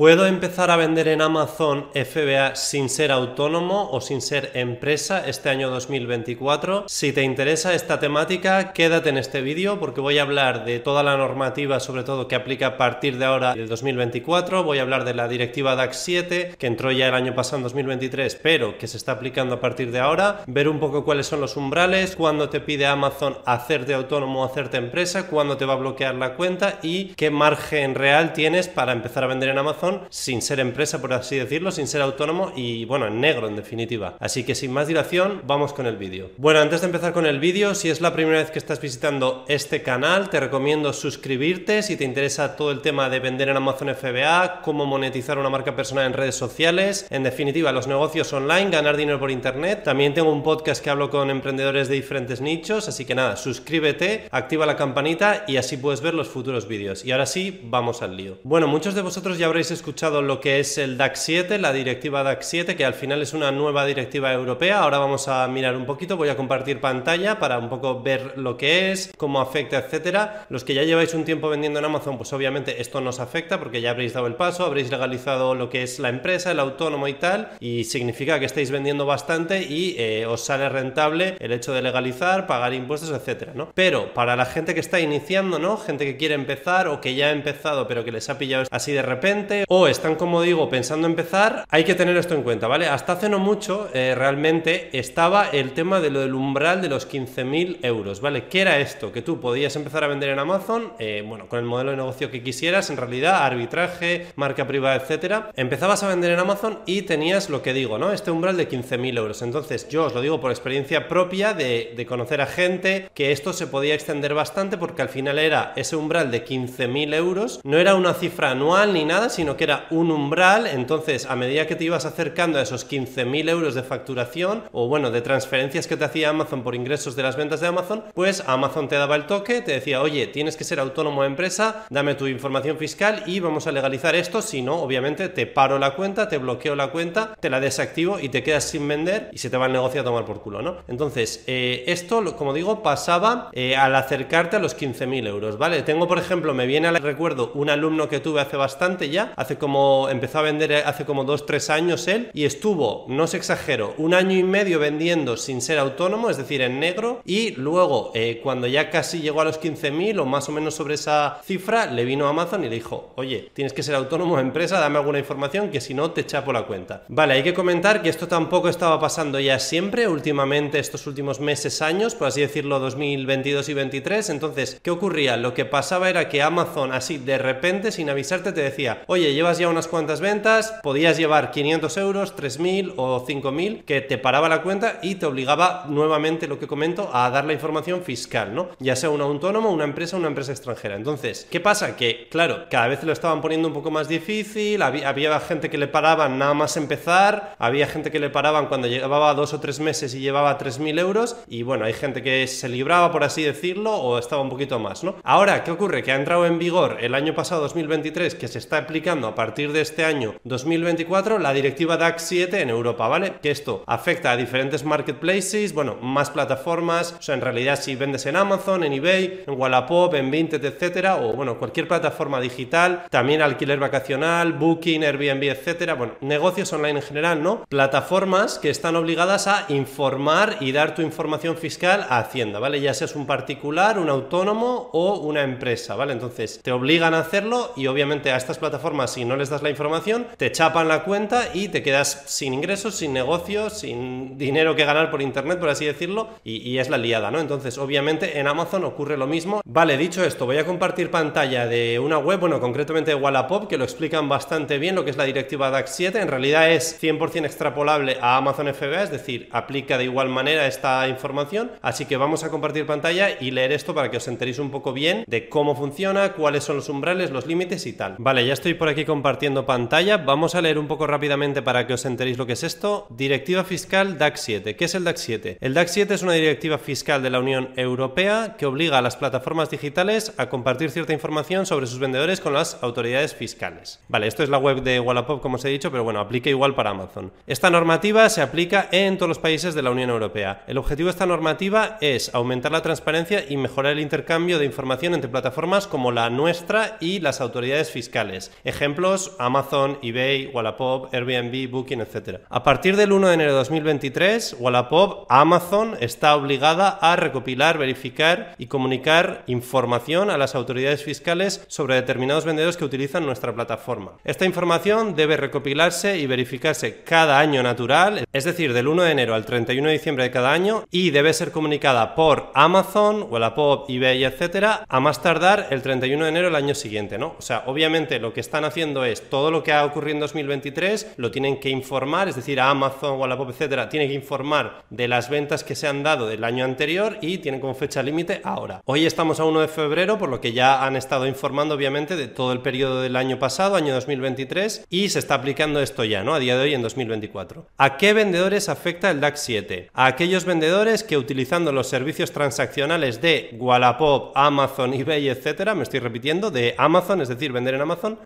¿Puedo empezar a vender en Amazon FBA sin ser autónomo o sin ser empresa este año 2024? Si te interesa esta temática, quédate en este vídeo porque voy a hablar de toda la normativa, sobre todo que aplica a partir de ahora del 2024. Voy a hablar de la directiva DAX 7, que entró ya el año pasado en 2023, pero que se está aplicando a partir de ahora. Ver un poco cuáles son los umbrales, cuándo te pide Amazon hacerte autónomo o hacerte empresa, cuándo te va a bloquear la cuenta y qué margen real tienes para empezar a vender en Amazon sin ser empresa, por así decirlo, sin ser autónomo y bueno, en negro en definitiva. Así que sin más dilación, vamos con el vídeo. Bueno, antes de empezar con el vídeo, si es la primera vez que estás visitando este canal, te recomiendo suscribirte si te interesa todo el tema de vender en Amazon FBA, cómo monetizar una marca personal en redes sociales, en definitiva, los negocios online, ganar dinero por internet. También tengo un podcast que hablo con emprendedores de diferentes nichos, así que nada, suscríbete, activa la campanita y así puedes ver los futuros vídeos. Y ahora sí, vamos al lío. Bueno, muchos de vosotros ya habréis escuchado lo que es el DAX 7, la directiva DAX 7, que al final es una nueva directiva europea. Ahora vamos a mirar un poquito, voy a compartir pantalla para un poco ver lo que es, cómo afecta, etcétera. Los que ya lleváis un tiempo vendiendo en Amazon, pues obviamente esto nos afecta porque ya habréis dado el paso, habréis legalizado lo que es la empresa, el autónomo y tal, y significa que estáis vendiendo bastante y eh, os sale rentable el hecho de legalizar, pagar impuestos, etcétera. Pero para la gente que está iniciando, ¿no? Gente que quiere empezar o que ya ha empezado pero que les ha pillado así de repente o están, como digo, pensando empezar, hay que tener esto en cuenta, ¿vale? Hasta hace no mucho, eh, realmente estaba el tema de lo del umbral de los 15.000 euros, ¿vale? ¿Qué era esto? Que tú podías empezar a vender en Amazon, eh, bueno, con el modelo de negocio que quisieras, en realidad, arbitraje, marca privada, etcétera. Empezabas a vender en Amazon y tenías lo que digo, ¿no? Este umbral de 15.000 euros. Entonces, yo os lo digo por experiencia propia de, conocer a gente que esto se podía extender bastante porque al final era ese umbral de 15.000 euros, no era una cifra anual ni nada, sino que que era un umbral, entonces a medida que te ibas acercando a esos 15.000 euros de facturación o bueno, de transferencias que te hacía Amazon por ingresos de las ventas de Amazon, pues Amazon te daba el toque, te decía, oye, tienes que ser autónomo de empresa, dame tu información fiscal y vamos a legalizar esto, si no, obviamente te paro la cuenta, te bloqueo la cuenta, te la desactivo y te quedas sin vender y se te va el negocio a tomar por culo, ¿no? Entonces, eh, esto, como digo, pasaba eh, al acercarte a los 15.000 euros, ¿vale? Tengo, por ejemplo, me viene al recuerdo un alumno que tuve hace bastante ya, hace como, empezó a vender hace como 2-3 años él y estuvo, no se exagero, un año y medio vendiendo sin ser autónomo, es decir, en negro, y luego eh, cuando ya casi llegó a los 15.000 o más o menos sobre esa cifra, le vino a Amazon y le dijo, oye, tienes que ser autónomo empresa, dame alguna información que si no te chapo la cuenta. Vale, hay que comentar que esto tampoco estaba pasando ya siempre, últimamente, estos últimos meses, años, por así decirlo, 2022 y 23, entonces, ¿qué ocurría? Lo que pasaba era que Amazon así de repente, sin avisarte, te decía, oye, llevas ya unas cuantas ventas, podías llevar 500 euros, 3.000 o 5.000, que te paraba la cuenta y te obligaba nuevamente, lo que comento, a dar la información fiscal, ¿no? Ya sea un autónomo, una empresa, una empresa extranjera. Entonces, ¿qué pasa? Que, claro, cada vez lo estaban poniendo un poco más difícil, había, había gente que le paraban nada más empezar, había gente que le paraban cuando llevaba dos o tres meses y llevaba 3.000 euros, y bueno, hay gente que se libraba, por así decirlo, o estaba un poquito más, ¿no? Ahora, ¿qué ocurre? Que ha entrado en vigor el año pasado, 2023, que se está aplicando a partir de este año 2024 la directiva DAX 7 en Europa, ¿vale? Que esto afecta a diferentes marketplaces, bueno, más plataformas, o sea, en realidad si vendes en Amazon, en eBay, en Wallapop, en Vinted, etcétera, o bueno, cualquier plataforma digital, también alquiler vacacional, Booking, Airbnb, etcétera, bueno, negocios online en general, ¿no? Plataformas que están obligadas a informar y dar tu información fiscal a Hacienda, ¿vale? Ya seas un particular, un autónomo o una empresa, ¿vale? Entonces, te obligan a hacerlo y obviamente a estas plataformas si no les das la información, te chapan la cuenta y te quedas sin ingresos, sin negocios, sin dinero que ganar por internet, por así decirlo, y, es la liada, ¿no? Entonces, obviamente en Amazon ocurre lo mismo. Vale, dicho esto, voy a compartir pantalla de una web, bueno, concretamente de Wallapop, que lo explican bastante bien lo que es la directiva DAX 7. En realidad es 100% extrapolable a Amazon FBA, es decir, aplica de igual manera esta información. Así que vamos a compartir pantalla y leer esto para que os enteréis un poco bien de cómo funciona, cuáles son los umbrales, los límites y tal. Vale, ya estoy por aquí compartiendo pantalla. Vamos a leer un poco rápidamente para que os enteréis lo que es esto. Directiva fiscal DAX 7. ¿Qué es el DAX 7? El DAX 7 es una directiva fiscal de la Unión Europea que obliga a las plataformas digitales a compartir cierta información sobre sus vendedores con las autoridades fiscales. Vale, esto es la web de Wallapop, como os he dicho, pero bueno, aplica igual para Amazon. Esta normativa se aplica en todos los países de la Unión Europea. El objetivo de esta normativa es aumentar la transparencia y mejorar el intercambio de información entre plataformas como la nuestra y las autoridades fiscales. Ejemplo Amazon, eBay, Wallapop, Airbnb, Booking, etc. A partir del 1 de enero de 2023, Wallapop, Amazon está obligada a recopilar, verificar y comunicar información a las autoridades fiscales sobre determinados vendedores que utilizan nuestra plataforma. Esta información debe recopilarse y verificarse cada año natural, es decir, del 1 de enero al 31 de diciembre de cada año y debe ser comunicada por Amazon, Wallapop, eBay, etcétera, a más tardar el 31 de enero del año siguiente. O sea, obviamente lo que están haciendo es todo lo que ha ocurrido en 2023 lo tienen que informar, es decir, a Amazon, Wallapop, etcétera, tiene que informar de las ventas que se han dado del año anterior y tienen como fecha límite ahora. Hoy estamos a 1 de febrero, por lo que ya han estado informando obviamente de todo el periodo del año pasado, año 2023, y se está aplicando esto ya, ¿no? A día de hoy en 2024. ¿A qué vendedores afecta el DAX 7? A aquellos vendedores que utilizando los servicios transaccionales de Wallapop, Amazon, eBay, etcétera, me estoy repitiendo, de Amazon, es decir, vender en Amazon,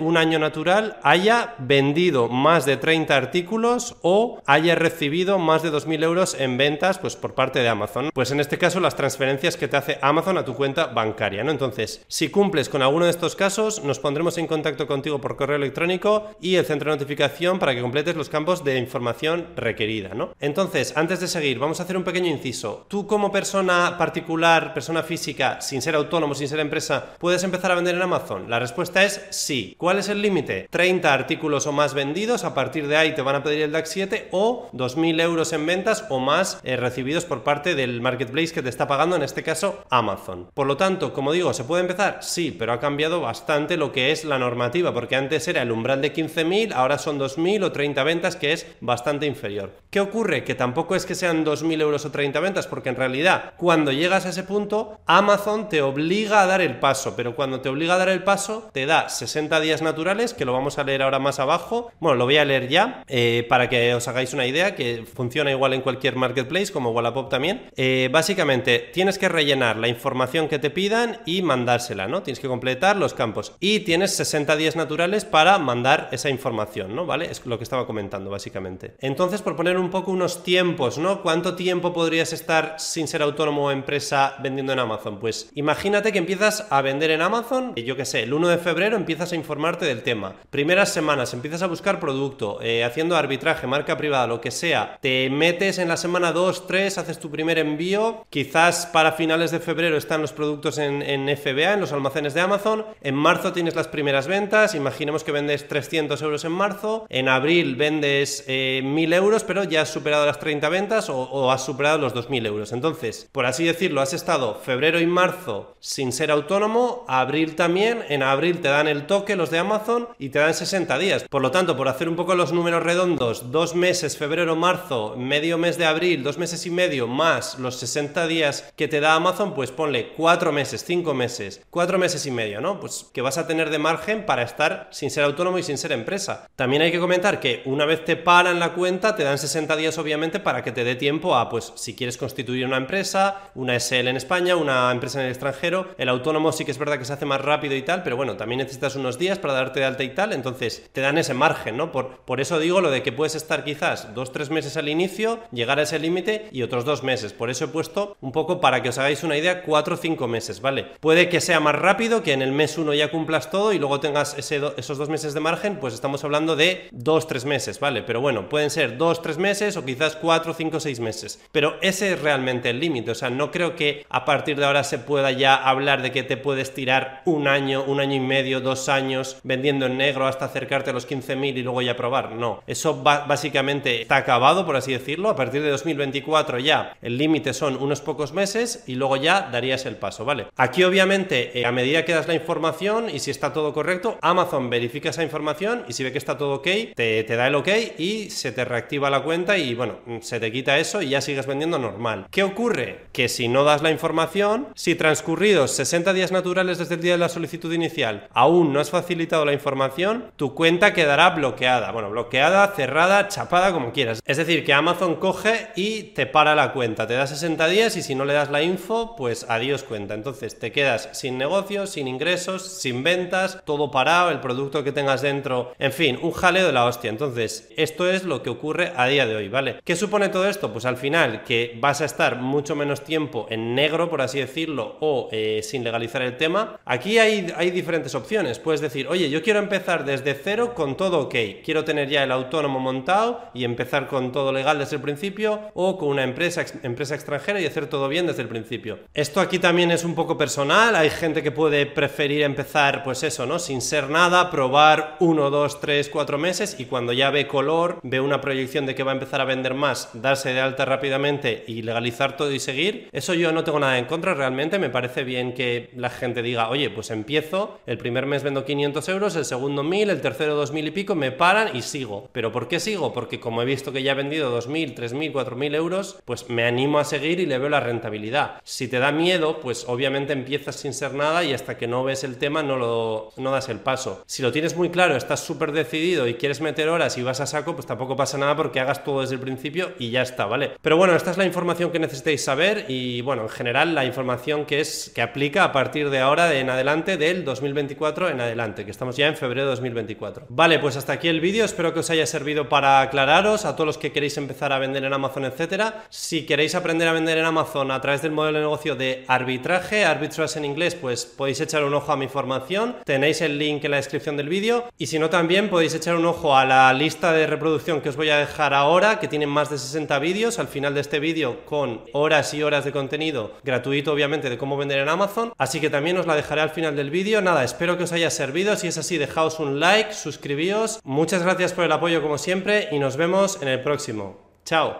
un año natural haya vendido más de 30 artículos o haya recibido más de 2.000 euros en ventas pues, por parte de Amazon. Pues en este caso las transferencias que te hace Amazon a tu cuenta bancaria, ¿no? Entonces, si cumples con alguno de estos casos, nos pondremos en contacto contigo por correo electrónico y el centro de notificación para que completes los campos de información requerida, ¿no? Entonces, antes de seguir, vamos a hacer un pequeño inciso. Tú como persona particular, persona física, sin ser autónomo, sin ser empresa, ¿puedes empezar a vender en Amazon? La respuesta es sí. ¿Cuál es el límite? 30 artículos o más vendidos, a partir de ahí te van a pedir el DAX 7 o 2.000 euros en ventas o más eh, recibidos por parte del marketplace que te está pagando, en este caso Amazon. Por lo tanto, como digo, ¿se puede empezar? Sí, pero ha cambiado bastante lo que es la normativa, porque antes era el umbral de 15.000, ahora son 2.000 o 30 ventas, que es bastante inferior. ¿Qué ocurre? Que tampoco es que sean 2.000 euros o 30 ventas, porque en realidad cuando llegas a ese punto, Amazon te obliga a dar el paso, pero cuando te obliga a dar el paso, te da 60 días naturales, que lo vamos a leer ahora más abajo. Bueno, lo voy a leer ya, eh, para que os hagáis una idea, que funciona igual en cualquier marketplace, como Wallapop también. Eh, básicamente, tienes que rellenar la información que te pidan y mandársela, ¿no? Tienes que completar los campos. Y tienes 60 días naturales para mandar esa información, ¿no? ¿Vale? Es lo que estaba comentando, básicamente. Entonces, por poner un poco unos tiempos, ¿no? ¿Cuánto tiempo podrías estar sin ser autónomo o empresa vendiendo en Amazon? Pues imagínate que empiezas a vender en Amazon, y yo qué sé, el 1 de febrero empiezas a informarte del tema. Primeras semanas empiezas a buscar producto, eh, haciendo arbitraje, marca privada, lo que sea. Te metes en la semana 2, 3, haces tu primer envío. Quizás para finales de febrero están los productos en, FBA, en los almacenes de Amazon. En marzo tienes las primeras ventas. Imaginemos que vendes 300 euros en marzo. En abril vendes eh, 1000 euros, pero ya has superado las 30 ventas o, o has superado los 2000 euros. Entonces, por así decirlo, has estado febrero y marzo sin ser autónomo. Abril también. En abril te dan el toque de Amazon y te dan 60 días. Por lo tanto, por hacer un poco los números redondos, dos meses, febrero, marzo, medio mes de abril, dos meses y medio, más los 60 días que te da Amazon, pues ponle cuatro meses, cinco meses, cuatro meses y medio, ¿no? Pues que vas a tener de margen para estar sin ser autónomo y sin ser empresa. También hay que comentar que una vez te paran la cuenta, te dan 60 días obviamente para que te dé tiempo a, pues, si quieres constituir una empresa, una SL en España, una empresa en el extranjero, el autónomo sí que es verdad que se hace más rápido y tal, pero bueno, también necesitas unos días para darte de alta y tal, entonces te dan ese margen, ¿no? Por, por eso digo lo de que puedes estar quizás dos, tres meses al inicio, llegar a ese límite y otros dos meses. Por eso he puesto un poco para que os hagáis una idea, cuatro o cinco meses, ¿vale? Puede que sea más rápido, que en el mes uno ya cumplas todo y luego tengas esos dos meses de margen, pues estamos hablando de dos, tres meses, ¿vale? Pero bueno, pueden ser dos, tres meses o quizás cuatro, cinco, seis meses. Pero ese es realmente el límite, o sea, no creo que a partir de ahora se pueda ya hablar de que te puedes tirar un año, un año y medio, dos años vendiendo en negro hasta acercarte a los 15.000 y luego ya probar. No, eso básicamente está acabado, por así decirlo. A partir de 2024 ya el límite son unos pocos meses y luego ya darías el paso, ¿vale? Aquí obviamente eh, a medida que das la información y si está todo correcto, Amazon verifica esa información y si ve que está todo ok, te, te da el ok y se te reactiva la cuenta y bueno, se te quita eso y ya sigues vendiendo normal. ¿Qué ocurre? Que si no das la información, si transcurridos 60 días naturales desde el día de la solicitud inicial aún no has facilitado la información, tu cuenta quedará bloqueada. Bueno, bloqueada, cerrada, chapada, como quieras. Es decir, que Amazon coge y te para la cuenta, te da 60 días y si no le das la info, pues adiós cuenta. Entonces te quedas sin negocios, sin ingresos, sin ventas, todo parado, el producto que tengas dentro, en fin, un jaleo de la hostia. Entonces, esto es lo que ocurre a día de hoy, ¿vale? ¿Qué supone todo esto? Pues al final que vas a estar mucho menos tiempo en negro, por así decirlo, o eh, sin legalizar el tema. Aquí hay, hay diferentes opciones. Puedes decir, oye, yo quiero empezar desde cero con todo ok, quiero tener ya el autónomo montado y empezar con todo legal desde el principio o con una empresa, empresa extranjera y hacer todo bien desde el principio. Esto aquí también es un poco personal, hay gente que puede preferir empezar pues eso, ¿no? Sin ser nada, probar uno, dos, tres, cuatro meses y cuando ya ve color, ve una proyección de que va a empezar a vender más, darse de alta rápidamente y legalizar todo y seguir. Eso yo no tengo nada en contra, realmente me parece bien que la gente diga, oye, pues empiezo, el primer mes vendo 500 euros, el segundo 1000, el tercero 2000 y pico, me paran y sigo. ¿Pero por qué sigo? Porque como he visto que ya he vendido 2000, 3000, 4000 euros, pues me animo a seguir y le veo la rentabilidad. Si te da miedo, pues obviamente empiezas sin ser nada y hasta que no ves el tema no, lo, no das el paso. Si lo tienes muy claro, estás súper decidido y quieres meter horas y vas a saco, pues tampoco pasa nada porque hagas todo desde el principio y ya está, ¿vale? Pero bueno, esta es la información que necesitáis saber y bueno, en general la información que es que aplica a partir de ahora en adelante del 2024 en adelante, que estamos ya en febrero de 2024. Vale, pues hasta aquí el vídeo, espero que os haya servido para aclararos a todos los que queréis empezar a vender en Amazon, etcétera. Si queréis aprender a vender en Amazon a través del modelo de negocio de arbitraje, arbitrage en inglés, pues podéis echar un ojo a mi formación, tenéis el link en la descripción del vídeo y si no también podéis echar un ojo a la lista de reproducción que os voy a dejar ahora, que tiene más de 60 vídeos al final de este vídeo con horas y horas de contenido gratuito obviamente de cómo vender en Amazon, así que también os la dejaré al final del vídeo. Nada, espero que os haya servido, si es así dejaos un like, suscribíos, muchas gracias por el apoyo como siempre y nos vemos en el próximo. Chao.